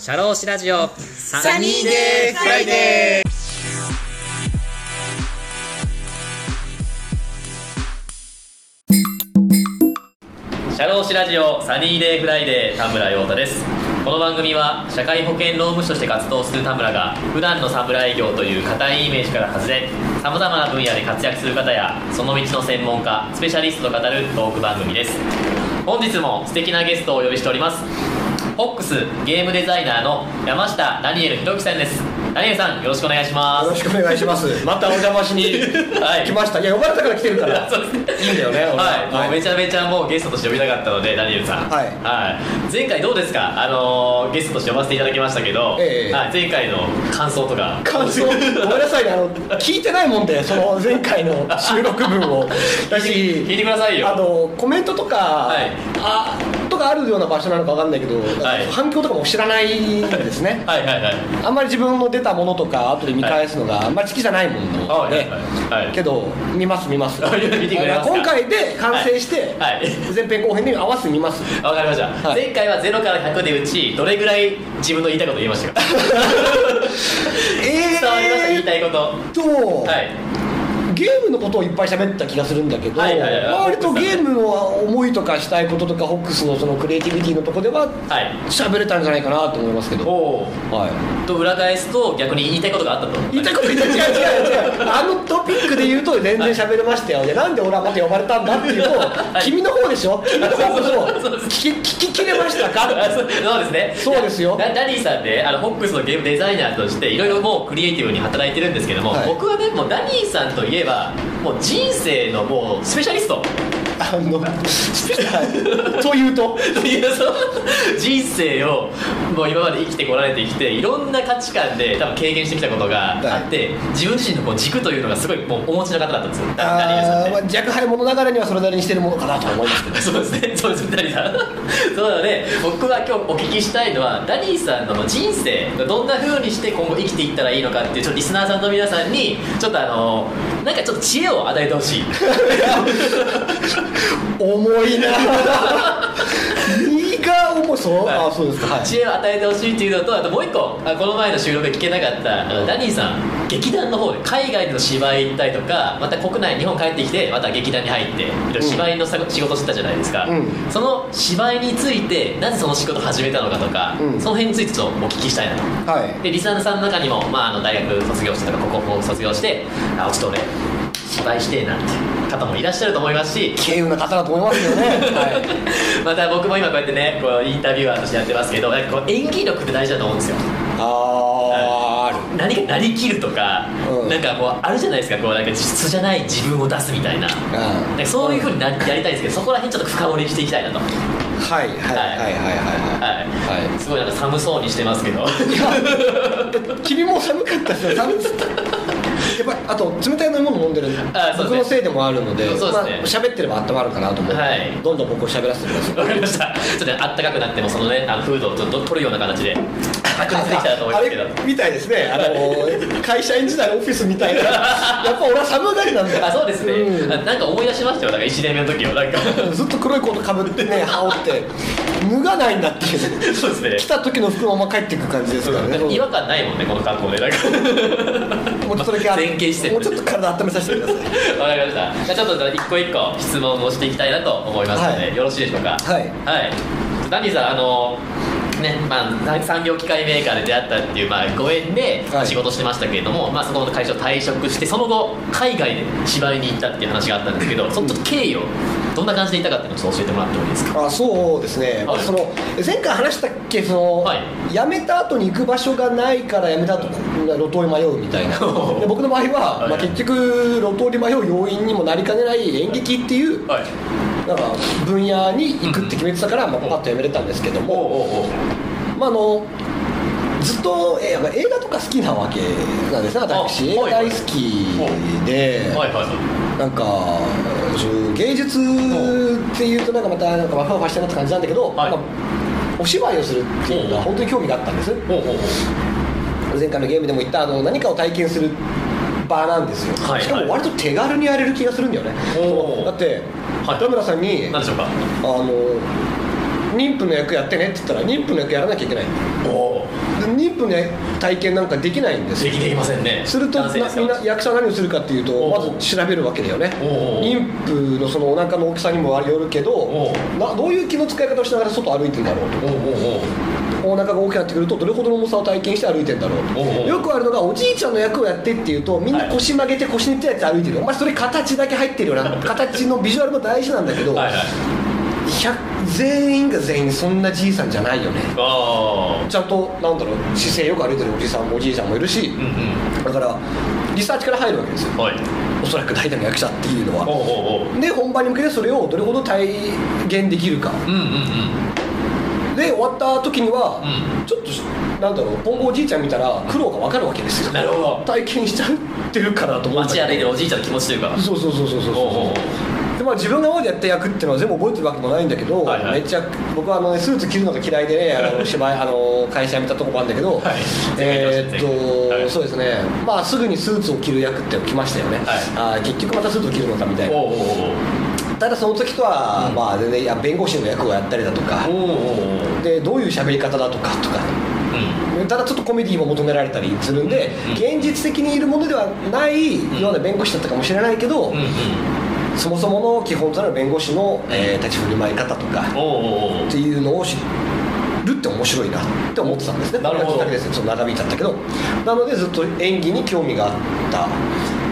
シャローシラジオ。サニーデーフライデー。シャローシラジオサニーデーフライデー田村陽太です。この番組は社会保険労務士として活動する田村が普段の士業という固いイメージから外れさまざまな分野で活躍する方やその道の専門家スペシャリストと語るトーク番組です。本日も素敵なゲストをお呼びしております。ックスゲームデザイナーの山下ダニエル弘樹さんです。ダニエルさんよろしくお願いしまよろしくお願いします。またお邪魔しに。はい。来ました。いや、呼ばれたから来てるから。そうですね。いいんだよね、俺は。い、もうめちゃめちゃもうゲストとして呼びたかったのでダニエルさん。はい。はい。前回どうですか？あのーゲストとして呼ばせていただきましたけど、ええ。はい、前回の感想とか。感想、ごめんなさいね、あの、聞いてないもんで、その前回の収録分を。だ聞いし、てくださいよあの、コメントとか、はいあ、とかあるような場所なのかわかんないけど、はい反響とかも知らないんですね。はいはいはいあんまり自分の出たものとか後で見返すのがあんまり好きじゃないものはい、はいはいけど見ます見ます見てくれますか今回で完成して、はいはい前編後編に合わせて見ますわかりました、前回は0から100でうちどれぐらい自分の言いたいこと言いましたかえ伝わりました言いたいことと、はいゲームのことをいっぱい喋った気がするんだけど、はいはいはい。割とゲームの思いとかしたいこととかホックスのそのクリエイティビティのとこでははい。喋れたんじゃないかなと思いますけど、はい、と裏返すと逆に言いたいことがあったと。言いたいこと言った違う違う違うあのトピックで言うと全然喋れましたよでなんで俺はまた呼ばれたんだっていうと、君の方でしょ？君の方こそ聞き聞ききれましたか？あそうそうですね。そうですよ。ダダニーさんねあのホックスのゲームデザイナーとしていろいろもうクリエイティブに働いてるんですけども、はい。僕はねもうダニーさんといえばもう人生のもうスペシャリスト。あのはい と？いうとう人生をもう今まで生きてこられてきていろんな価値観で多分経験してきたことがあって、自分自身のこう軸というのがすごいもうお持ちの方だったんですよ。あーまあ若輩者ながらにはそれなりにしてるものかなと思いますけど。そうですね、そうですね、ダニーさん。そうなので、僕が今日お聞きしたいのは、ダニーさんの人生、どんな風にして今後生きていったらいいのかっていう、ちょっとリスナーさんの皆さんに、ちょっとあの、なんかちょっと知恵を与えてほしい。重いな。身が重そう、はい。あそうですか。はい。知恵を与えてほしいっていうのと、あともう一個、あこの前の収録で聞けなかった、ダニーさん、劇団の方で、海外での芝居行ったりとか、また国内、日本帰ってきて、また劇団に入って、芝居のさ仕事してたじゃないですか、うん。その芝居について、なぜその仕事を始めたのかとか、うん。その辺についてちょっとお聞きしたいなと。はい。でリスナーさんの中にも、まあ、あの大学卒業してとか高校卒業してあちょっと俺芝居してえなって方もいらっしゃると思いますし。稀有な方だと思いますよね。はい。また僕も今こうやってねこうインタビュアーとしてやってますけどなんかこう演技力って大事だと思うんですよ。あーある。何かなりきるとか、うん。なんかこうあるじゃないですかこうなんか実じゃない自分を出すみたいな。なんかそういうふうになやりたいんですけどそこら辺ちょっと深掘りしていきたいなと。ははいはい。はいはいはいはい。い、はすごいなんか寒そうにしてますけど。い 君も寒かったですよ寒かった。やっぱりあと冷たい飲み物飲んでるあそうですね。僕のせいでもあるのでそうですね。まあ喋ってれば温まるかなと思って、はい。どんどん僕を喋らせてください。わかりました。ちょっとねあったかくなってもそのねあのフードをちょっと取るような形で確認できたらと思いますけどみたいですね。あの会社員時代のオフィスみたいな。やっぱ俺は寒がりなんだよ。あそうですね、うん。あなんか思い出しましたよ。なんか1年目の時を。なんか。ずっと黒いコートかぶってね羽織って脱がないんだっていう。そうですね。来た時の服のまま帰っていく感じですからね。違和感ないもんねこの格好で。なんか。もうちょっとだけあ前傾姿勢もうちょっと体温めさせてください。わかりました。じゃあちょっと一個一個質問をしていきたいなと思いますので、はい。よろしいでしょうか？はい。はい。ダニーさんあのね。まあ、産業機械メーカーで出会ったっていう、まあ、ご縁ではい。仕事してましたけれども、まあ、そこの会社を退職してその後海外で芝居に行ったっていう話があったんですけどそのちょっと経緯をどんな感じでいたかっていうのを教えてもらってもいいですか？あそうですね、はい。その前回話したっけその、はい。辞めた後に行く場所がないから辞めた後路頭に迷うみたいな。で僕の場合は、はい。まあ、結局路頭に迷う要因にもなりかねない演劇っていうはいなんか分野に行くって決めてたから、まあ、パッと辞めれたんですけども、まあ、あのずっと、映画とか好きなわけなんですね私。映画大好きで、なんか芸術っていうとなんかまたなんかワフワフしたなって感じなんだけど、はい。お芝居をするっていうのが本当に興味があったんです。前回のゲームでも言ったあの何かを体験する場なんですよ、はいしかも割と手軽にやれる気がするんだよね、だってはい。田村さんに、何でしょうか？あの妊婦の役やってねって言ったら妊婦の役やらなきゃいけない。お妊婦の体験なんかできないんですできできませんねするとみんな役者は何をするかっていうとまず調べるわけだよね妊婦のそのお腹の大きさにもよるけどなどういう気の使い方をしながら外歩いてんだろうとお腹が大きくなってくるとどれほどの重さを体験して歩いてんだろうとよくあるのがおじいちゃんの役をやってっていうとみんな腰曲げて腰にってやつ歩いてるお前それ形だけ入ってるよな形のビジュアルも大事なんだけど、はいはい全員が全員そんなじいさんじゃないよね。あちゃんとなんだろう姿勢よく歩いてるおじさんもおじいちゃんもいるしあうん。だからリサーチから入るわけですよ。うんはい。おそらく代打の役者っていうのは。おおおおで本番に向けてそれをどれほど体現できるか。うんうんうん。で終わった時には、うん。ちょっとなんだろう今後おじいちゃん見たら苦労が分かるわけですよ。なるほど。体験しちゃってるからと思うんだ街歩いてるおじいちゃんの気持ちというか。そうそうそうそうそうおう。おうおうでまあ、自分が今までやった役っていうのは全部覚えてるわけもないんだけど、はいはい。めっちゃ僕はあの、ね、スーツ着るのが嫌いでねあの芝居あの会社辞めたとこもあるんだけど、はい。えーっと、はい。そうですね。まあすぐにスーツを着る役って来ましたよね、はい。あー結局またスーツを着るのかみたいな。おうおうただその時とは、うんまあ全然いや弁護士の役をやったりだとか。おうおうおう。おうでどういう喋り方だとかとか。うん。ただちょっとコメディも求められたりするんで、うん。現実的にいるものではないような弁護士だったかもしれないけど、うんうんそもそもの基本となる弁護士の、えー立ち振る舞い方とかっていうのを知るって面白いなって思ってたんですね。なるほど。ですよ。ちょっと長引いちゃったけど。なのでずっと演技に興味があった。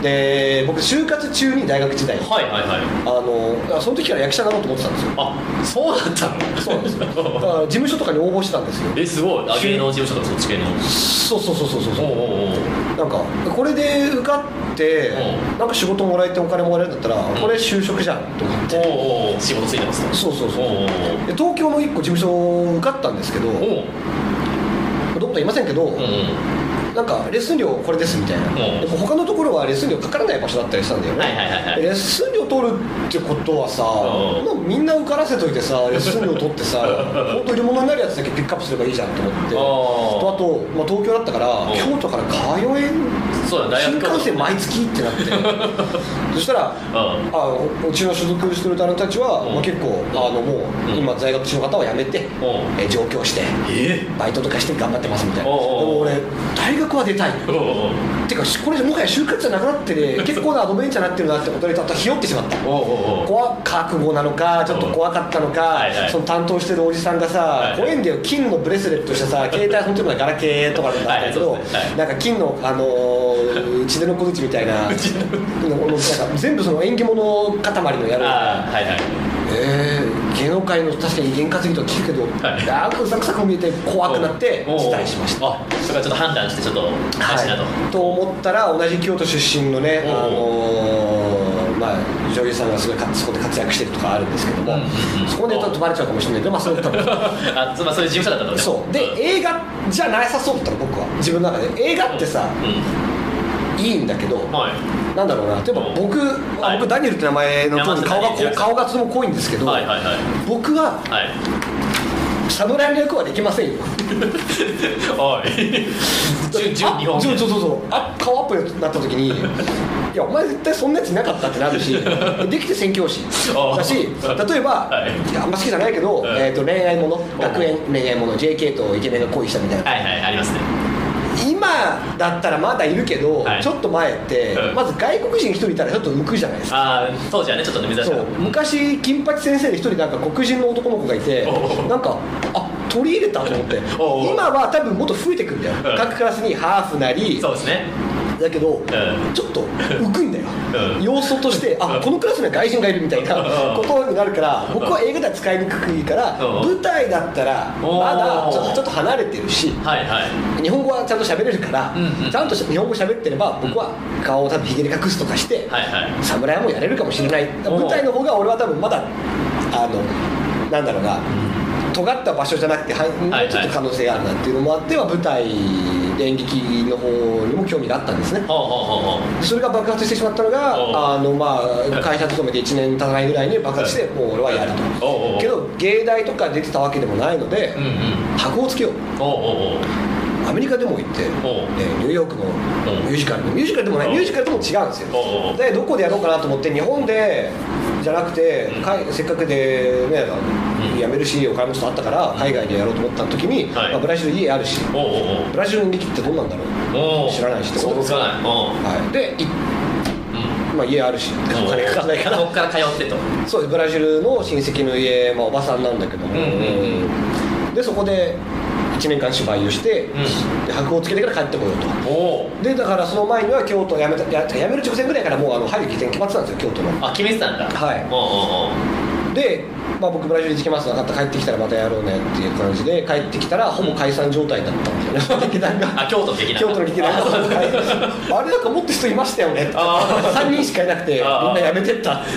で僕就活中に大学時代はいはいはい。あのその時から役者になろうと思ってたんですよ。あそうだったの？そうなんですよ。だから事務所とかに応募してたんですよ。えすごい。あ芸能事務所とかそっち系の。そうそうそうそうそう。おうなんかこれで受かってう。んなんか仕事もらえてお金もらえるんだったらん。これ就職じゃんと思って。おうおう仕事ついてますかそうそうそう。で東京の1個事務所受かったんですけどおう。どことは言いませんけど、うんうんなんかレッスン料これですみたいな、ん。でも他のところはレッスン料かからない場所だったりしたんだよね、はいはいはいはい。でレッスン料取るってことはさ、うん。もうみんな受からせといてさレッスン料取ってさ 本当入れ物になるやつだけピックアップすればいいじゃんと思って。あとまあ、東京だったからん。京都から通えん？そうだ大学新幹線毎月ってなって。そしたらうん。あうちの所属してるタレントたちは、うん。まあ、結構あのもう、うん。今在学中の方は辞めて、うん。え上京してえバイトとかして頑張ってますみたいな。でも俺大学は出たい。おうおうてかこれもはや就活じゃなくなってね 結構なアドベンチャーになってるなってことでちょっとひよってしまった怖覚悟なのかちょっと怖かったのか、その担当してるおじさんがさ、はい怖いんだよ金のブレスレットしてさ携帯本当にガラケーとかだったんだけど、なんか金のあのー内出の小槌みたいなの。なんか全部その縁起物塊のやる。ああはいはい。えー、芸能界の確かに験担ぎとは聞くけど、はい。なんかうさくさく見えて怖くなって辞退しました。あそれからちょっと判断してちょっとはい、と思ったら同じ京都出身のね、あのーまあ、女優さんがすごいかそこで活躍してるとかあるんですけども、そこで言うとバレちゃうかもしれない。けど、まあ、そういう多分あつまりそういう事務所だったのね。そう。で映画じゃなさそうだったの僕は。自分の中で。映画ってさ、ういいんだけど、んはい。なんだろうな。例えば僕、あはい。僕ダニエルって名前の通り顔が顔がとても濃いんですけど、はいはいはい。僕ははい。侍の役はできませんよ。おい。純純日本あそうそうそうあ顔アップになった時に いやお前絶対そんなやついなかったってなるしできて宣教師。あだし例えば、はい。いやあんま好きじゃないけど、うん。えー、と恋愛もの学園恋愛もの JK とイケメンが恋したみたいな。はいはいありますね今だったらまだいるけど、はい。ちょっと前って、うん。まず外国人一人いたらちょっと浮くじゃないです。かああ当時はねちょっとね珍しそかっう。昔金八先生で一人なんか黒人の男の子がいてなんかあ取り入れたと思って。今は多分もっと増えてくんだよ。うん。各クラスにハーフなりたそうですねだけど、ん。ちょっと浮くんだよ、うん。要素としてあうん。このクラスには外人がいるみたいなうん。ことになるから僕は映画では使いにくいからうん。舞台だったらおまだちょおっとちょっと離れてるし日本語はちゃんと喋れるから、ちゃんと日本語喋ってれば僕は顔を多分ひげで隠すとかして、侍もやれるかもしれない。お舞台の方が俺は多分まだあのなんだろうな尖った場所じゃなくてはいもはい。うちょっと可能性があるなっていうのもあっては舞台演劇の方にも興味があったんですね。それが爆発してしまったのがあの、まあ、会社勤めて1年経たないぐらいに爆発してもう俺はやると。けど芸大とか出てたわけでもないのでうんうん。箔をつけようアメリカでも行って、おう。えーニューヨークのミュージカルミュージカルでもないミュージカルでも違うんですよ。でどこでやろうかなと思って日本でじゃなくてかいせっかくでねうん。辞めるしお金もちとあったから海外でやろうと思った時に、はい。まあ、ブラジル家あるしブラジルの劇ってどんなんだろう？知らないしってこと想像つかないおうはい、でまあ、家あるしお金かかんないから。ここから通ってと。そうブラジルの親戚の家、まあ、おばさんなんだけども、うんうんうん。でそこで1年間芝居をして、ん。で箔をつけてから帰ってこようと。おお。でだからその前には京都を辞めたや辞める直前ぐらいからもうあの入る期限決まってたんですよ京都の。あ決めてたんだ。はい。おうおうおうで、まあ、僕ブラジルに行きます分かった帰ってきたらまたやろうねっていう感じで帰ってきたらほぼ解散状態だったんですよね劇団が。あ京都の劇団京都の劇団が。あれなんかもっと人いましたよねって。あ3人しかいなくてみんあな辞めてったって。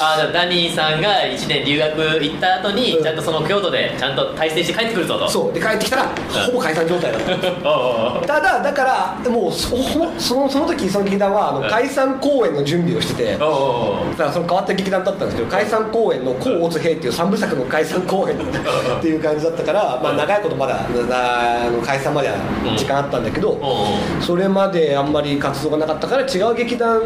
あじゃあダニーさんが1年留学行った後にうん。ちゃんとその京都でちゃんと大成して帰ってくるぞと。そう。で帰ってきたらほぼ解散状態だったおうおうおうただだからもうそそのその時その劇団はあのはい解散公演の準備をしててだからその変わった劇団だったんですけど解散公演の「甲乙兵」っていう三部作の解散公演っていう感じだったから、まあ、長いことまだなあの解散までは時間あったんだけど、それまであんまり活動がなかったから違う劇団を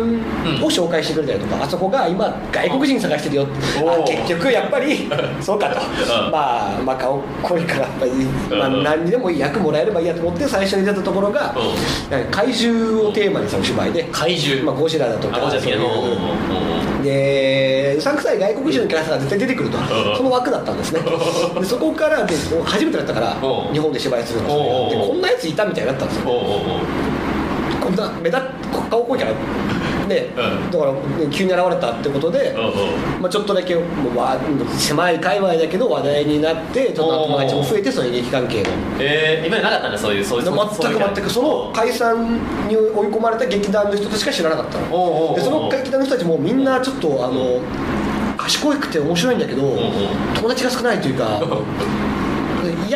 紹介してくれたりとか、あそこが今外国人探してるよおあー結局やっぱり そうかと、うん。まあまあ顔濃いからやっぱり、まあ、うん何にでもいい役もらえればいいやと思って最初に出たところが、怪獣をテーマにしたお芝居で、怪獣。まあ、ゴジラだとかそういうでうさんくさい外国人のキャラクターが絶対出てくると。うん。その枠だったんですね。でそこからで初めてだったからうん。日本で芝居するのでこんなやついたみたいになったんですよ。こんな目立っ顔濃いキャラで、うん。だから急に現れたってことで、おうおうまあ、ちょっとだけもうわ狭い界隈だけど話題になってちょっと友達も増えてそういう劇関係の。えー、今なかったんだそういうそういう全く全くその解散に追い込まれた劇団の人たちしか知らなかったの。でその劇団の人たちもみんなちょっとあの賢くて面白いんだけど友達が少ないというか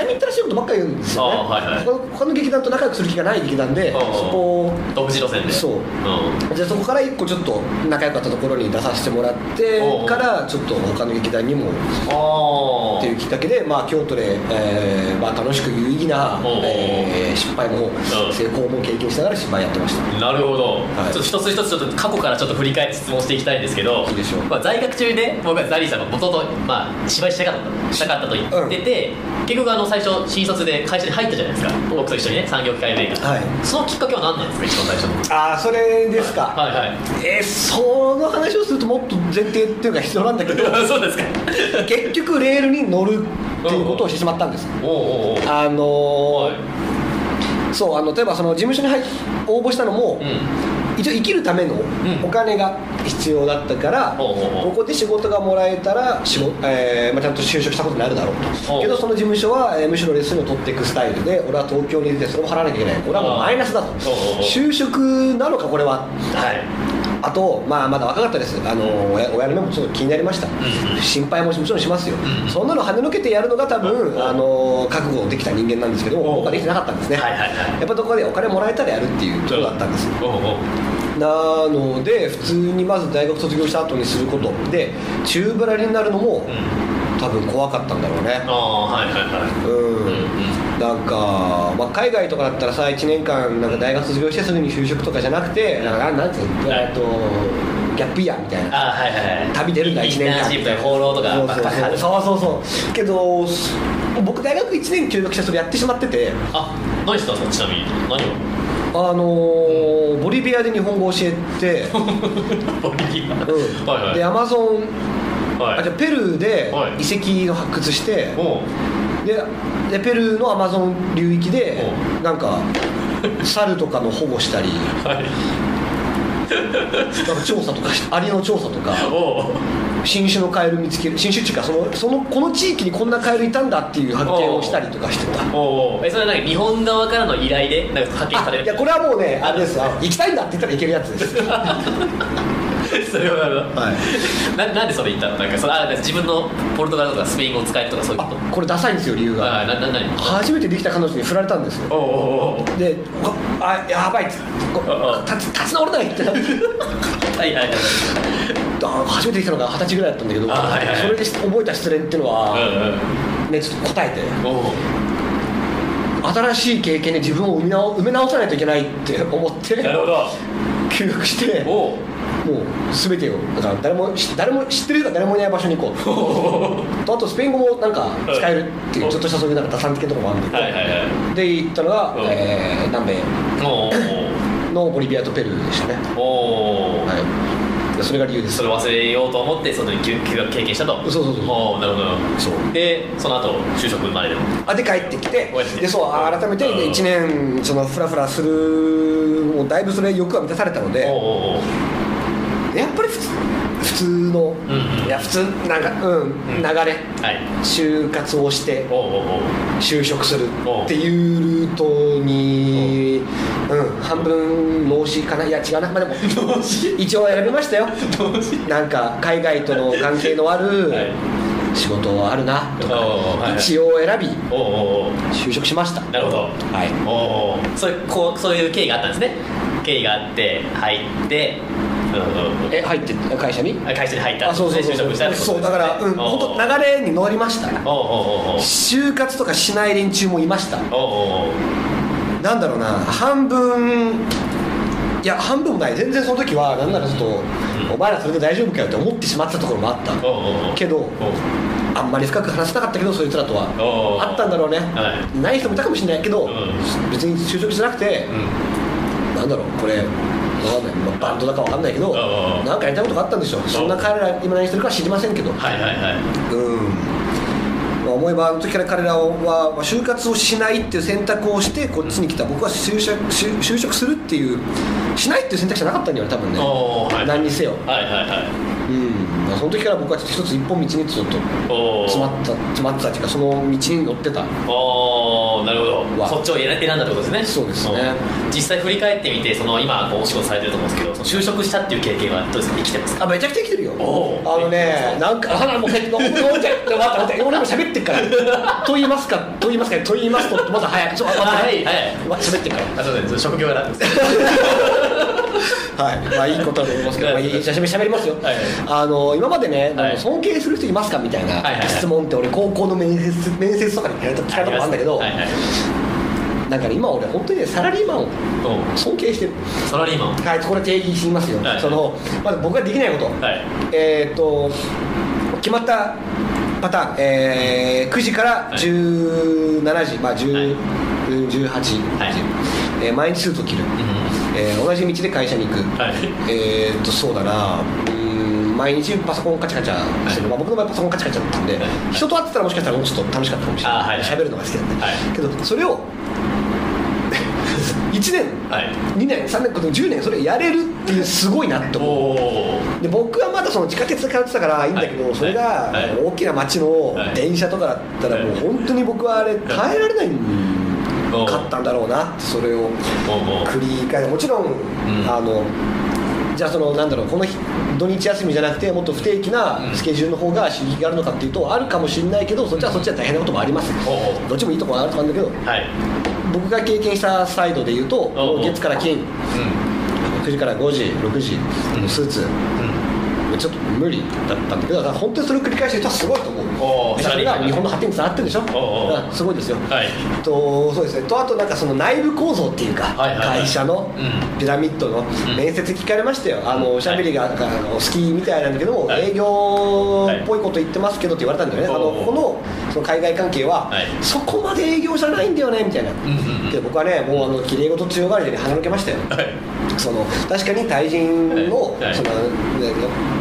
嫌みったらしいことばっかり言うんですよねはいはい。他の劇団と仲良くする気がない劇団でうんうん。そこを独自路線で。そう。うん。でそこから一個ちょっと仲良かったところに出させてもらってからちょっと他の劇団にもあっていうきっかけで、まあ、京都で、えーまあ、楽しく有意義な、えー失敗もん。成功も経験しながら芝居やってました。なるほど、はい。ちょっと一つ一つちょっと過去からちょっと振り返って質問していきたいんですけどいいでしょう。まあ、在学中にね僕はザリーさんがもともと、まあ、芝居したかったしたかったと言ってて、結局あの最初新卒で会社に入ったじゃないですか。僕と一緒にね産業機械メーカー、はい。そのきっかけは何なんですか？一番最初の。ああそれですか、はいはい。えーその話をするともっと前提っていうか必要なんだけど。そうですか。結局レールに乗るっていうことをしてしまったんです。あのーはい。そうあの例えばその事務所に入っ応募したのも、うん一応生きるためのん。お金が必要だったから、ここで仕事がもらえたら仕事、えーまあ、ちゃんと就職したことになるだろうと。けどその事務所は、えーむしろレッスンを取っていくスタイルで俺は東京に出てそれも払わなきゃいけない。俺はもうマイナスだと。就職なのかこれは。はいあと、まあ、まだ若かったです。あの親親の目もちょっと気になりました、心配ももちろんしますよ、うんそんなの跳ねのけてやるのが多分、あの覚悟できた人間なんですけど僕はできてなかったんですね、はいはいはい。やっぱどこかでお金もらえたらやるっていうところだったんです。なので普通にまず大学卒業した後にすることで宙ぶらりになるのもうん。多分怖かったんだろうね。ああはいはいはい。うんなんか、まあ、海外とかだったらさ1年間なんか大学卒業してすぐに就職とかじゃなくてなんかなんていうの、えっとギャップイヤーみたいな。ああはいはいはい。旅出るんだ1年間インターンシップとか放浪とかそうそうそう。そうそうけどす僕大学1年休学してそれやってしまってて。あ何したんですかちなみに。何を？あのーボリビアで日本語教えて、ボリビア？うん。はいはい。でアマゾンはい。あじゃあペルーではい。遺跡を発掘して、おうででペルーのアマゾン流域でおなんか猿とかの保護したり。はい。なんか調査とかしアリの調査とか。新種のカエル見つける。新種っていうかそのそのこの地域にこんなカエルいたんだっていう発見をしたりとかしてた。えそれはなんか日本側からの依頼でなんか派遣される？あいやこれはもうねあれですあ行きたいんだって言ったら行けるやつです それはなるほどはい。ななんでそれ言ったの？なんかそのあ自分のポルトガルとかスペイン語を使えるとかそういうこあこれダサいんですよ理由とあがなな何？初めてできた彼女に振られたんですよ。おうおうおうであやばいっつ立ち立ち直れないってなって。はいはいはい。あ初めてできたのが二十歳ぐらいだったんだけど、あはいはいそれで覚えた失恋っていうのは、うんねちょっと答えて。新しい経験で自分を埋め直埋め直さないといけないって思ってなるほど。休学してもう全てをだから誰も知誰も知ってる人が誰もいない場所に行こう と。あとスペイン語もなんか使えるっていうちょっとしたそういうなんか打算的なところもあるんいはいはい。で行ったのが、うん。えー南米。おのボリビアとペルーでしたね、おおー。はい、でそれが理由です。それを忘れようと思ってその休休学経験したと。そうそうそうおおなるほど。そう。でその後就職まででも。あで帰ってきてでそうあ改めてうん。1年そのフラフラするもうだいぶそれ欲は満たされたので。おおおやっぱり普通。普通の、うんうん。いや普通なんかうん、流れ。はい。就活をして。就職する。っていうルートに、う。ん、半分脳死かな。いや違うな、まあ、でも。一応選びましたよ。なんか海外との関係のある はい。仕事あるな。とか、一応選び就職しました。なるほど。はい。おおそういうこうそういう経緯があったんですね。経緯があって入ってうんうんうん。え入って会社に？あ会社に入った。あそうそうそう。就職したってことそうだから、うん、お本当流れに乗りました。就活とかしない連中もいました。なんだろうな半分いや半分もない。全然その時はなんならちょっと、お前らそれで大丈夫かよって思ってしまってたところもあった。けどおあんまり深く話せなかったけどそいつらとは。あったんだろうね、はい。ない人もいたかもしれないけど、うん。別に就職しなくて、うん。なんだろうこれわかんない、まあバンドだかわかんないけど、うんなんかやりたいことがあったんでしょう。そんな彼ら今何してるかは知りませんけど、はいはいはいうん。まあ思えばあの時から彼らはまあ就活をしないっていう選択をしてこっちに来た。僕は就職就就職するっていうしないっていう選択肢はなかったんだよね多分ね。はい。何にせよ、はいはいはい。うん。まあ、その時から僕は一つ一本道にちょっと詰まった詰まってたっていうかその道に乗ってたなるほど。わ。そっちを選選んだってことですね。そうですね。うん。実際振り返ってみてその今こうお仕事されてると思うんですけど就職したっていう経験はどうですか？生きてます？かあめちゃくちゃ生きてるよ。あのねなんかあも待って待って俺も喋ってっから。と言いますかと言いますかと言いますとまだ早くちょっと待って。はいはい。ま喋ってっから。あそうです。職業なんですはい、まあいいことだと思いますけど、まあ、いいしゃべりますよ、はい。あの今までね、はい。尊敬する人いますかみたいな質問って俺高校の面接面接とかに聞かれたことあるんだけど、はいはい。なんかね今俺本当にねサラリーマンをお尊敬してる。サラリーマンはいこれ定義しますよ、はい。そのまず僕ができないこと、はい。えーっと決まったパターン、えー9時からはい17時、まあ10はい。18時、はいえー毎日スーツを着る、えー同じ道で会社に行く、はい。えーっとそうだな。うーん毎日パソコンカチャカチャしてる、まあ、僕の場合パソコンカチャカチャだったんで、はい。人と会ってたらもしかしたらもうちょっと楽しかったかもしれない。あはい。喋、るのが好きだった、はい。けどそれを 1年、はい。2年3年10年それやれるっていうすごいなってお思うおで僕はまだその地下鉄で通ってたからいいんだけど、はい。それがはい。大きな街のはい。電車とかだったらもう本当に僕はあれ耐えられないかったんだろうなそれを繰り返しもちろん、ん。あのじゃあそのなんだろうこの日土日休みじゃなくてもっと不定期なスケジュールの方が刺激があるのかっていうとあるかもしれないけどそっちはそっちは大変なこともあります。どっちもいいところはあると思うんだけどはい。僕が経験したサイドで言うと月から金。う9時から5時6時うん。スーツ。んうん。ちょっと無理だったんだけどだから本当にそれを繰り返してる人はすごいと思うそれが日本の発展につながってるでしょ？すごいですよ。はい。とそうですね。とあとなんかその内部構造っていうか、はいはいはい。会社のうん。ピラミッドのん。面接聞かれましたよ、あのおしゃべりがあの好きみたいなんだけども、はい。営業っぽいこと言ってますけどって言われたんだよね、はい。あのこのその海外関係は、はい。そこまで営業じゃないんだよねみたいな、んうんうん。けど僕はねもうあの綺麗事強がりで鼻抜けましたよ。はい。その確かに対人の,、はい。そのね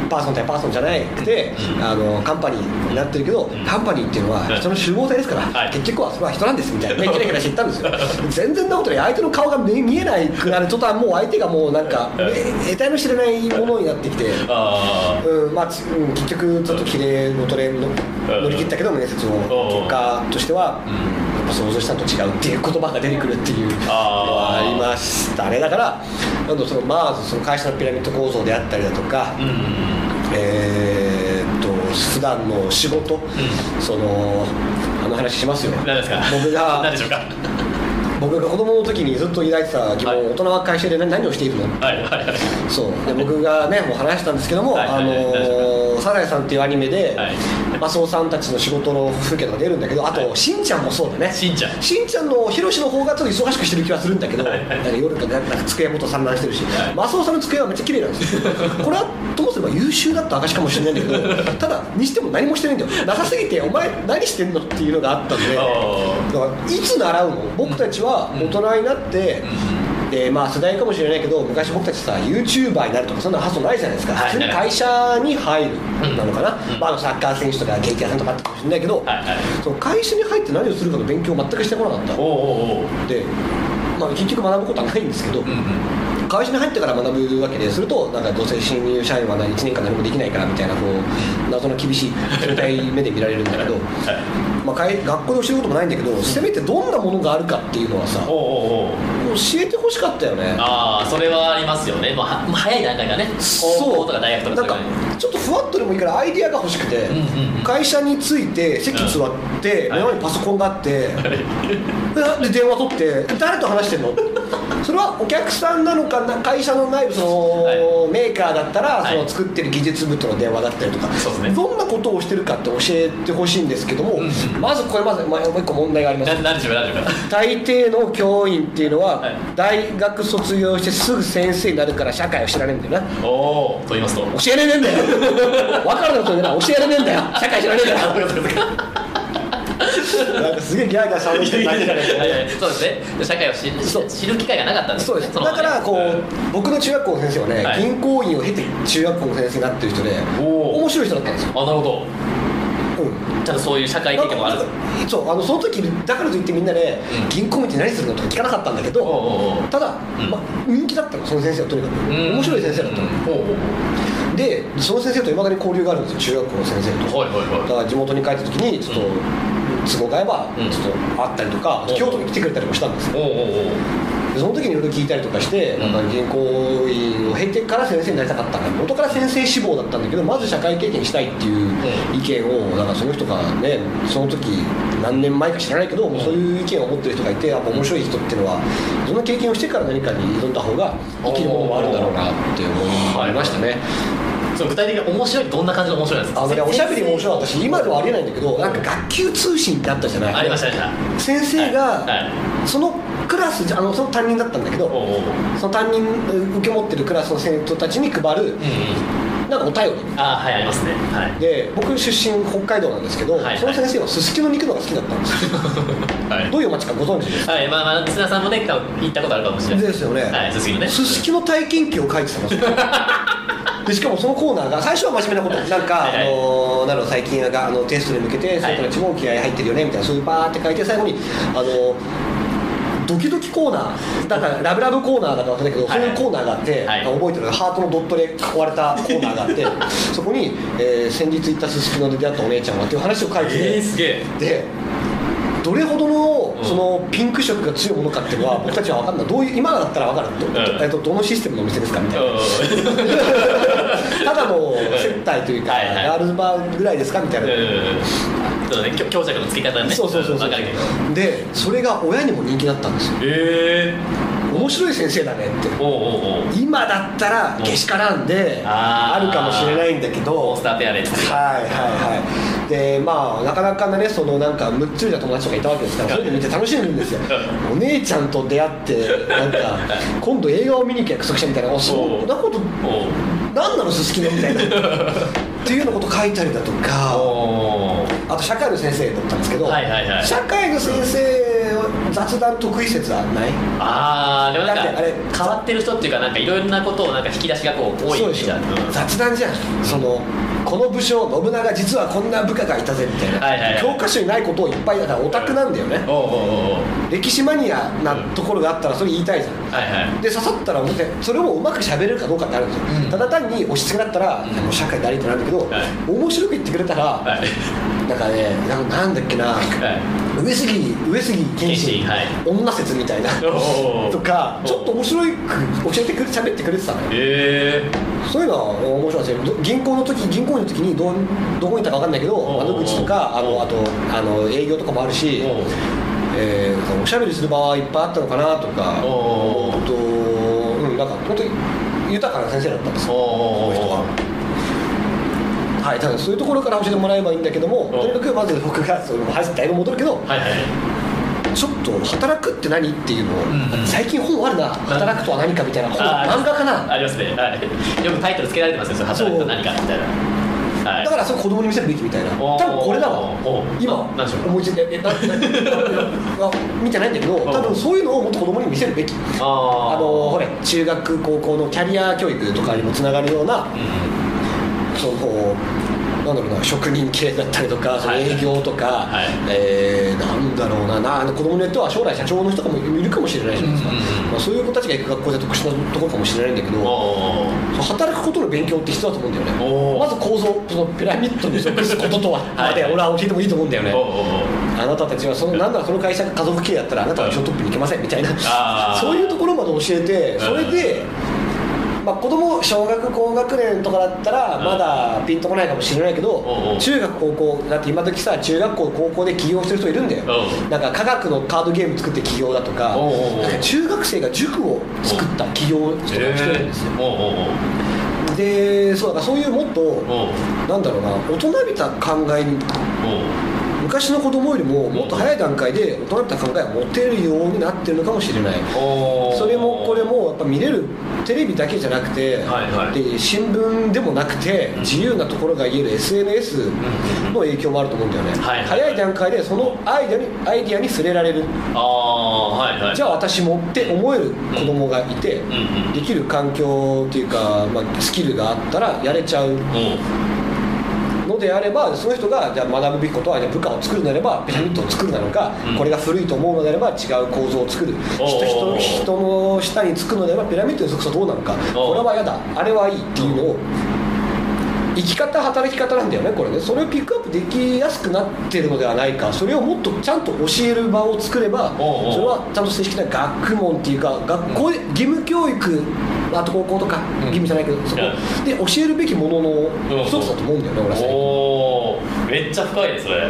パーソン対パーソンじゃなくて、うん。あのカンパニーになってるけど、ん。カンパニーっていうのははい人の集合体ですから、はい。結局はそれは人なんですみたいなねキラキラして言ったんですよ。全然なことない。相手の顔が見見えないくなる途端もう相手がもうなんか得体の知れないものになってきて。あうんまあつうん、結局ちょっと綺麗のトレンド乗り切ったけど面接の結果としては、うん想像したのと違うっていう言葉が出てくるっていうのはありましたね。だからなんだそのまずその会社のピラミッド構造であったりだとか、うんうんえーっと普段の仕事、そのあの話しますよ何ですか？僕が 何でしょうか？僕が子供の時にずっと抱いてた疑問、はい。大人は会社で何何をしているの？はいはいはい。そう。で僕がねもう話したんですけども「あはいはいはいのーサザエさん」っていうアニメで、はいマスオさんたちの仕事の風景とか出るんだけどあと、しんちゃんもそうだね。しんちゃん。しんちゃんのヒロシの方がちょっと忙しくしてる気がするんだけど、なんか夜からなんか机元散乱してるし、はい。マスオさんの机はめっちゃ綺麗なんですよ。これはともすれば優秀だった証かもしれないんだけど ただにしても何もしてないんだよ。なさすぎてお前何してんのっていうのがあったんでだあからいつ習うの？僕たちは大人になって、でまあ世代かもしれないけど昔僕たちさ YouTuber になるとかそんな発想ないじゃないですか、はい。普通に会社に入るうんなのかな、うん。まあ、あのサッカー選手とかケーキ屋さんとかあったかもしれないけど、はいはい。その会社に入って何をするかの勉強を全くしてこなかった。おおおおで、まあ、結局学ぶことはないんですけど、うんうん。会社に入ってから学ぶわけでするとなんかどうせ新入社員は1年間何もできないからみたいなこう謎の厳しい冷たい目で見られるんだけど、はい。まあ、学校で教えることもないんだけどせめてどんなものがあるかっていうのはさおおおお教えてほしかったよね。ああそれはありますよね、まあ、早い段階がね。高校とか大学とかなんかちょっとふわっとでもいいからアイディアが欲しくて、会社に着いて席座って、うん目の前にパソコンがあって、で電話取って誰と話してんの？それはお客さんなのかな？会社の内部その、はい。メーカーだったら、はい。その作ってる技術部との電話だったりとか。そうですね。どんなことをしてるかって教えてほしいんですけども、まずこれまず、まあ、もう一個問題があります。大抵の教員っていうのは、はい。大学卒業してすぐ先生になるから社会を知られるんだよな。おおと言いますと。教えられねえんだよ分かるだろそれな教えられねえんだよ。社会知られねえんだよ。なんかすげえギャーギャーしゃべってるだけじゃないいやいやそうですね。社会を知知る機会がなかったんですそうです。のだからこう、僕の中学校の先生はね、はい。銀行員を経て中学校の先生になってる人で面白い人だったんですよ、あなるほど。うん、ちゃんとそういう社会経験もある。そうあのその時だからといってみんなで、うん。銀行員って何するのとか聞かなかったんだけど、おうおうおうただ、うん。ま、人気だったのその先生はとにかく、うん。面白い先生だったの、うんでその先生といまだに交流があるんですよ中学校の先生と。はいはいはい。だから地元に帰った時にちょっと、都合が合えばうん。ちょっと会ったりとか、うん。京都に来てくれたりもしたんですよ。その時にいろいろ聞いたりとかして、うん。なんか銀行員を経てから先生になりたかったから元から先生志望だったんだけどまず社会経験したいっていう意見をなんかその人がねその時何年前か知らないけど、そういう意見を持ってる人がいてやっぱ面白い人っていうのはその経験をしてから何かに挑んだ方が生きるものもあるんだろうなって思いましたね。そう具体的に面白いどんな感じの面白いですか？あのね、おしゃべりも面白かったし今ではありえないんだけどなんか学級通信ってあったじゃない？ありましたありました。先生が、はいはい。そのクラスあのその担任だったんだけど、その担任受け持ってるクラスの生徒たちに配るうんうん。なんかお便り。あはいありますね。はい。で僕出身北海道なんですけど、はいはい。その先生はすすきの肉のが好きだったんですよ。はい。どういう街かご存知ですか？はいまあまあ綱さんもね行ったことあるかもしれない。ですよね。はいすすきのね。すすきの体験記を書いてたんですよ でしかもそのコーナーが最初は真面目なことなんか、あのーなの最近はあのテストに向けて生徒たちも気合い入ってるよねみたいなそういうバーって書いて最後にあのドキドキコーナーだからラブラブコーナーだかわかんないけど、はい。そういうコーナーがあって、はい。覚えてる？ハートのドットで囲われたコーナーがあって そこに、えー先日行ったすすきので出会ったお姉ちゃんはっていう話を書いてて、えー、すげえ。でどれほどのうん。そのピンク色が強いものかっていうのは僕たちは分かんない。どういう今だったら分かる。ど,、うん。えっと、どのシステムのお店ですかみたいな。ただの接待というか、ガールズバーぐらいですかみたいな、うんそうね。強強弱の付け方ね。そうそうそうそうでそれが親にも人気だったんですよ。ええ面白い先生だねって。今だったらけしからんであるかもしれないんだけど。はいはいはい。でまあなかなかねそのなんかむっつりな友達とかいたわけですからそういうの見て楽しんでるんですよ。お姉ちゃんと出会ってなんか今度映画を見に行く約束したみたいな。おそんなこと何なのすすきのみたいなっていうようなこと書いたりだとかあと社会の先生だったんですけど、はいはいはい。社会の先生雑談得意説はない。ああでもなんかだってあれ変わってる人っていうかなんかいろんなことをなんか引き出しがこう多いみたいな。雑談じゃん、そのこの武将信長実はこんな部下がいたぜみたいな、はいはいはい。教科書にないことをいっぱいだからオタクなんだよね、おうおうおうおう歴史マニアなところがあったらそれ言いたいじゃん。はいはい。で刺さったらそれをうまく喋れるかどうかってあるんですよ、うん。ただ単に押し付けだったら、社会でありってなるんだけど、はい。面白く言ってくれたら、はい。なんかねなんなんだっけな、はい。上杉上杉謙信はい。女説みたいなとかちょっと面白く教えてくれ喋ってくれてたのよ。えそういうのは面白いですよ。ど銀行の時銀行員の時にどどこにいたか分かんないけど窓口とかあのあとあの営業とかもあるしえーおしゃべりする場はいっぱいあったのかなとかとうんなんか本当に豊かな先生だったんですおよ。おこの人ははい多分そういうところから教えてもらえばいいんだけどもおとにかくまず僕がそのはいだいぶ戻るけどはいはいちょっと働くって何っていうのを、んうん。最近本あるな。働くとは何かみたいな本。漫画かな。ありますね。はい。よくタイトルつけられてますよ働くと何かみたいな。はい。だからそれ子供に見せるべきみたいな。多分これだわ。今ななんでしょう思いついてえな見てないんだけど多分そういうのをもっと子供に見せるべきあのほれ中学高校のキャリア教育とかにもつながるようなうんそのなんだろうな職人系だったりとかそのはい営業とか、はい。えーなんだろうなな子供によっては将来社長の人とかもいるかもしれないじゃないですか、まあ、そういう子たちが行く学校で特殊なところかもしれないんだけど働くことの勉強って必要だと思うんだよね。まず構造そのピラミッドに属すこととは まで俺は教えてもいいと思うんだよね。あなたたちはそのなんならその会社が家族経営やったらあなたは一応トップに行けませんみたいな。そういうところまで教えてそれで、まあ、子供小学高学年とかだったらうん。まだピンとこないかもしれないけど、おうおう中学高校だって今時さ中学校高校で起業してる人いるんだよ、うなんか科学のカードゲーム作って起業だとか中学生が塾を作った起業人がしてるんですよ。でそうだからそういうもっとなんだろうな大人びた考えにお昔の子供よりももっと早い段階で大人びた考えを持てるようになってるのかもしれない。それもこれもやっぱ見れるテレビだけじゃなくて、はいはい。で新聞でもなくて自由なところが言える SNS の影響もあると思うんだよね、はいはい。早い段階でそのアイデアにアイデアに触れられる。ああはいはい。じゃあ私もって思える子供がいて、うんうんできる環境っていうか、まあ、スキルがあったらやれちゃう。おーのであればその人がじゃあ学ぶべきことはじゃあ部下を作るのであればピラミッドを作るなのか、うん。これが古いと思うのであれば違う構造を作る。お人ー人人の下につくのであればピラミッドに属すとどうなのか。これは嫌だ。あれはいいっていうのを生き方働き方なんだよねこれね。それをピックアップできやすくなってるのではないか。それをもっとちゃんと教える場を作ればそれはちゃんと正式な学問っていうか学校で義務教育あと高校とか義務じゃないけどそこ。で教えるべきものの一つだと思うんだよね俺は最近。めっちゃ深いですそれ。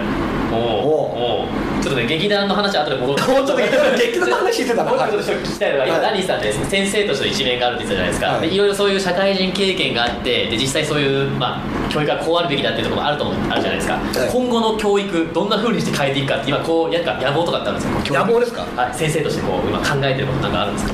おー。おー。ちょっとね劇団の話は後で戻ってもうちょっと劇団の話してたなもうちょっと聞きたいのが今、はい。ダニーさんって先生としての一面があるって言ったじゃないですか、はい。でいろいろそういう社会人経験があってで実際そういう、まあ、教育がこうあるべきだっていうところもあると思うあるじゃないですか、はい。今後の教育どんなふうにして変えていくかって今こうやっぱ野望とかってあるんですか野望ですか？はい、先生としてこう今考えてることなんかあるんですか？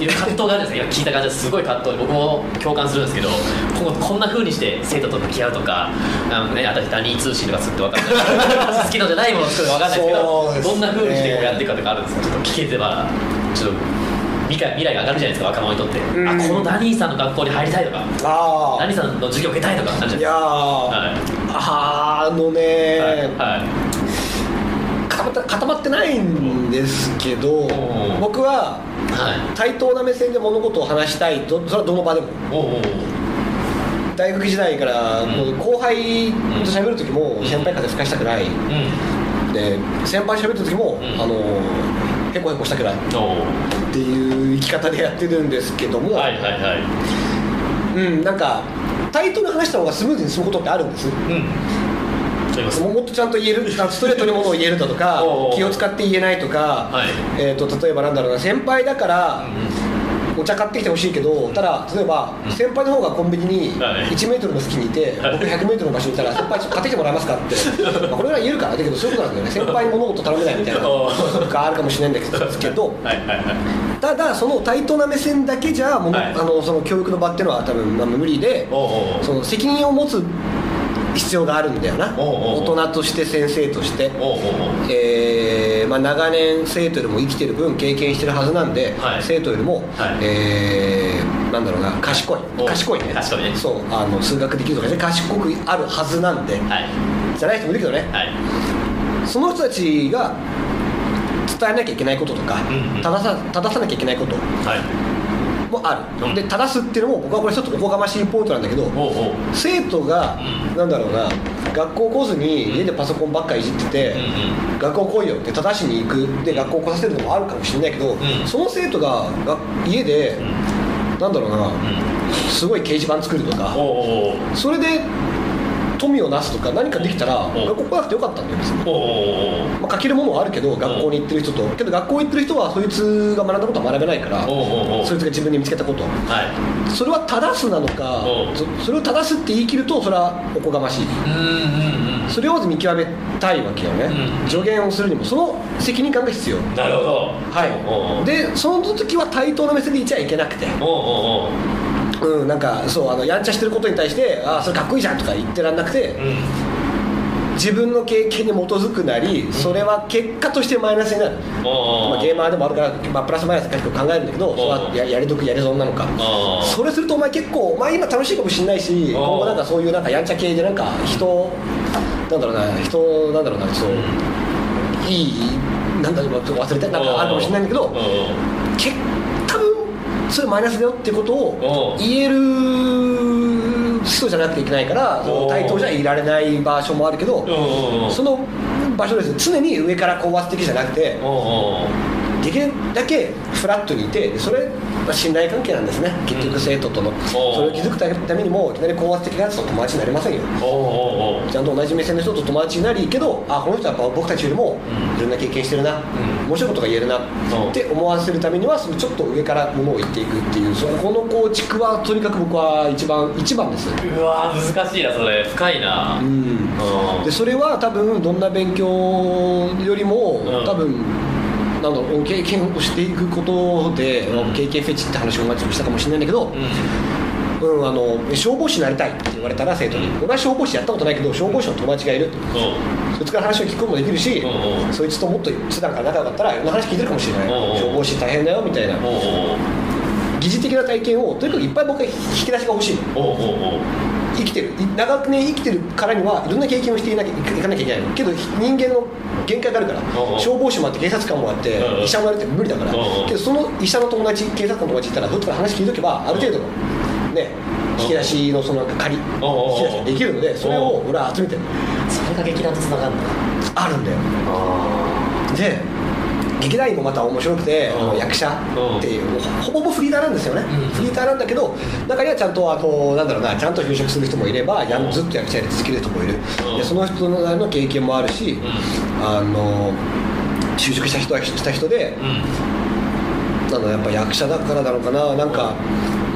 いろいろ葛藤があるんですか。今聞いた感じですごい葛藤で僕も共感するんですけど今後こんなふうにして生徒と向き合うとかあの、ね、私ダニー通信とかするって分かんない。好きのじゃないものを作るの分かんないですけそうですね。どどんなふうにしてこうやっていくかとかあるんですか？ちょっと聞けてばちょっと未来未来が上がるじゃないですか若者にとって、うん。あこのダニーさんの学校に入りたいとか。あダニーさんの授業受けたいとかあるじゃないですか。いやー、はい。あのね、はいはい。固まってないんですけどお僕ははい。対等な目線で物事を話したいとそれはどの場でも。大学時代から後輩と喋る時も先輩風吹かしたくない。うん。で先輩と喋った時も、うん。あのへこへこしたくない。っていう生き方でやってるんですけども、はいはいはい。うんなんか対等に話した方がスムーズに進むことってあるんです。うんももっとちゃんと言えるストレートにものを言えるだとか気を使って言えないとか、はい。えー、と例えばなんだろうな先輩だからお茶買ってきてほしいけどただ例えばうん。先輩の方がコンビニにはい。1メートルの隙にいてはい。僕100メートルの場所にいたら先輩ちょっと買ってきてもらえますかって まあこれぐらい言えるからだけどそういうことなんだよね。先輩に物事頼めないみたいな のがあるかもしれないんですけどはいはいはい。ただその対等な目線だけじゃもの、はい。あのその教育の場っていうのは多分まあ無理でその責任を持つ必要があるんだよな。大人として先生として。えーまあ、長年生徒よりも生きてる分経験してるはずなんで、はい。生徒よりも、はい。えーなんだろうな賢い。お賢いね。賢いね。そう。あの数学できるとかね賢くあるはずなんで、はい。じゃない人もいるけどね。はい。その人たちが伝えなきゃいけないこととか、うんうん。正さ正さなきゃいけないこと。はいもある、うん。で正すっていうのも僕はこれ一つおこがましいポイントなんだけど生徒が、うん。なんだろうな学校来ずに家でパソコンばっかいじってて、うん学校来いよって正しに行く。で学校来させるのもあるかもしれないけど、ん。その生徒がが家で、うん。なんだろうなうん。すごい掲示板作るとかそれで富をなすとか何かできたらん。学校来なくてよかったんだよまあ、書けるものはあるけど学校に行ってる人とけど学校行ってる人はそいつが学んだことは学べないからそいつが自分で見つけたこと。はい。それは正すなのかそそれを正すって言い切るとそれはおこがましい。それを見極めたいわけよね、うん。助言をするにもその責任感が必要。なるほど。はい。でその時は対等な目線でいちゃいけなくて。おうおうおううんなんかそうあのやんちゃしてることに対して「ああそれかっこいいじゃん」とか言ってらんなくてうん。自分の経験に基づくなりそれは結果としてマイナスになる、おうおうまあ、ゲーマーでもあるから、まあ、プラスマイナス結構考えるんだけどそれはややり得やり損なのか。それするとお前結構お前今楽しいかもしれないし今後なんかそういうなんかやんちゃ系でなんか人なんだろうな人なんだろうなそういいなんだろうなちょっと忘れてなんかあるかもしれないんだけどおうおうけ多分それマイナスだよってことを言える人じゃなくていけないから対等じゃいられない場所もあるけどその場所です常に上から高圧的じゃなくてできるだけフラットにいてそれは信頼関係なんですね。結局生徒との、それを築くためにもいきなり高圧的なやつと友達になれませんよ。ちゃんと同じ目線の人と友達になりけどあこの人はやっぱ僕たちよりもうん。いろんな経験してるな、ん。面白いことが言えるな。って思わせるためにはそのちょっと上からものを言っていくっていうそのこの構築はとにかく僕は一番一番です。うわー難しいなそれ。深いな。うん。うん。でそれは多分どんな勉強よりも、うん。多分なんだろう経験をしていくことで、うん。経験フェチって話も前にもしたかもしれないんだけど、うんうん、あの消防士になりたいって言われたら生徒に。俺は消防士やったことないけど消防士の友達がいるそいつから話を聞くこともできるし、うんうんそいつともっと普段から仲良かったらいろんな話聞いてるかもしれない、うんうん消防士大変だよみたいな。疑似的な体験をとにかくいっぱい僕は引き出しが欲しいの生きてる。い長くね生きてるからにはいろんな経験をしていなきゃいかなきゃいけない。のけど人間の限界があるから消防士もあって警察官もあって医者もやるって無理だから。けどその医者の友達警察官の友達いたらどっちから話聞いとけばある程度のね引き出しのそのなんか仮引き出しができるのでそれを俺は集めてる。それが劇団とつながるんだあるんだよ。あで劇団員もまた面白くて、役者っていう、ほぼほぼフリーターなんですよね、うん。フリーターなんだけど中にはちゃんとあのなんだろうなちゃんと就職する人もいればやずっと役者やり続ける人もいる、うん。でその人のの経験もあるし、うあの就職した人はした人でうん。なんやっぱ役者だからなのかななんか、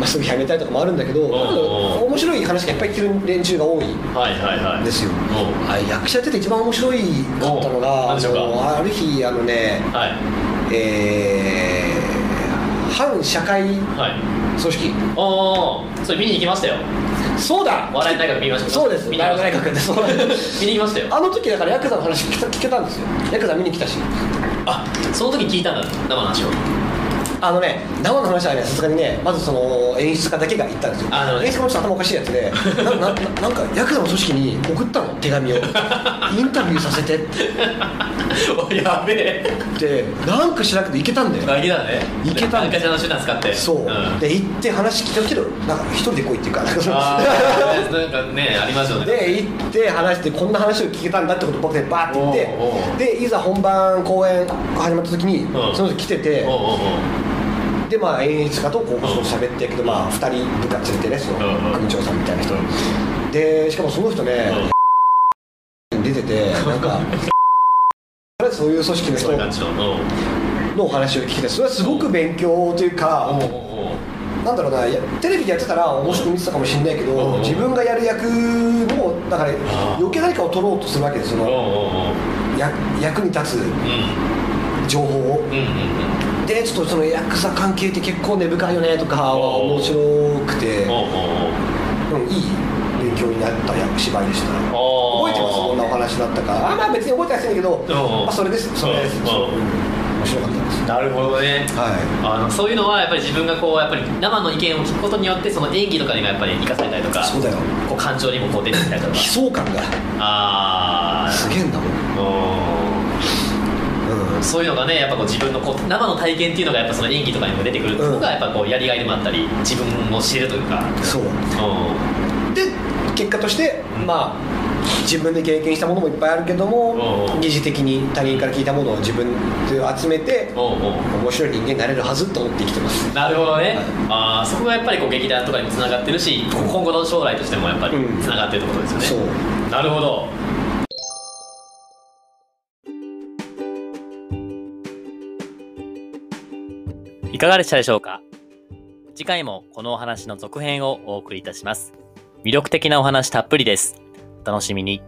まあ、すぐ辞めたいとかもあるんだけど、面白い話がいっぱい聞ける連中が多いはいはいはい。ですよ、おあ役者やってて一番面白いかったのおがある日あのねうはい。えー反社会組はい。織。おおそれ見に行きましたよ。そうだ。笑い大学見ました。そうです。見に行きました。大学でそう見に行きましたよ。あの時だからヤクザの話聞けた聞けたんですよ。ヤクザ見に来たし。あその時聞いたんだ。生の話をあのね生の話はねさすがにねまずその演出家だけが言ったんですよ。あなるほど。演出家もちょっと頭おかしいやつでななななんかヤクザの組織に送ったの手紙を。インタビューさせて。っ ておやべえ。でなんかしなくて行けたんだよ。あげたね。いけたんだ何かしらの手段使って。そう、ん。で行って話聞いたけどなんか一人で来いっていうかなんかなんかねありますよね。で行って話してこんな話を聞けたんだってことを僕でバーって言ってでいざ本番公演始まった時にうん。その人来てておうおうおうでまあ演出家とこう喋ってるけどまあ2人部下連れてねその組長さんみたいな人。でしかもその人ね出ててなんかそういう組織の人の。お話を聞けてそれはすごく勉強というかなんだろうなテレビでやってたら面白く見てたかもしれないけうんど自分がやる役のだから余計何かを取ろうとするわけですその役役に立つうん。情報をでちょっとそのヤクザ関係って結構根深いよねとかは面白くて。おうんいい勉強になった役芝居でした。覚えてます？どんなお話だったか。あまあ別に覚えてないですけど、あ、それです。それです。面白かったです。なるほどね。はあのそういうのはやっぱり自分がこうやっぱり生の意見を聞くことによってその演技とかにもやっぱり生かされたりとかそうだよ。こう感情にもこう出てきたりとか。い 悲壮感が。ああすげえんだもん。うんそういうのがねやっぱこう自分のこう生の体験っていうのがやっぱその演技とかにも出てくるのがやっぱこうやりがいでもあったり自分を知れるというか。そう。うで結果として、まあ自分で経験したものもいっぱいあるけども疑似的に他人から聞いたものを自分で集めて面白い人間になれるはずと思って生きてます。なるほどね、あーそこがやっぱりこう劇団とかにもつながってるし今後の将来としてもやっぱりうんつながってるってことですよね、そう。なるほどかがでしたでしょうか？次回もこのお話の続編をお送りいたします。魅力的なお話たっぷりです。お楽しみに。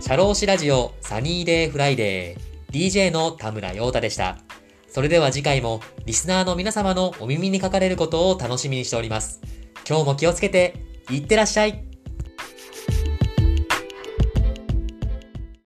社労士ラジオサニーデイフライデー。DJ の田村陽太でした。それでは次回もリスナーの皆様のお耳にかかれることを楽しみにしております。今日も気をつけて、いってらっしゃい。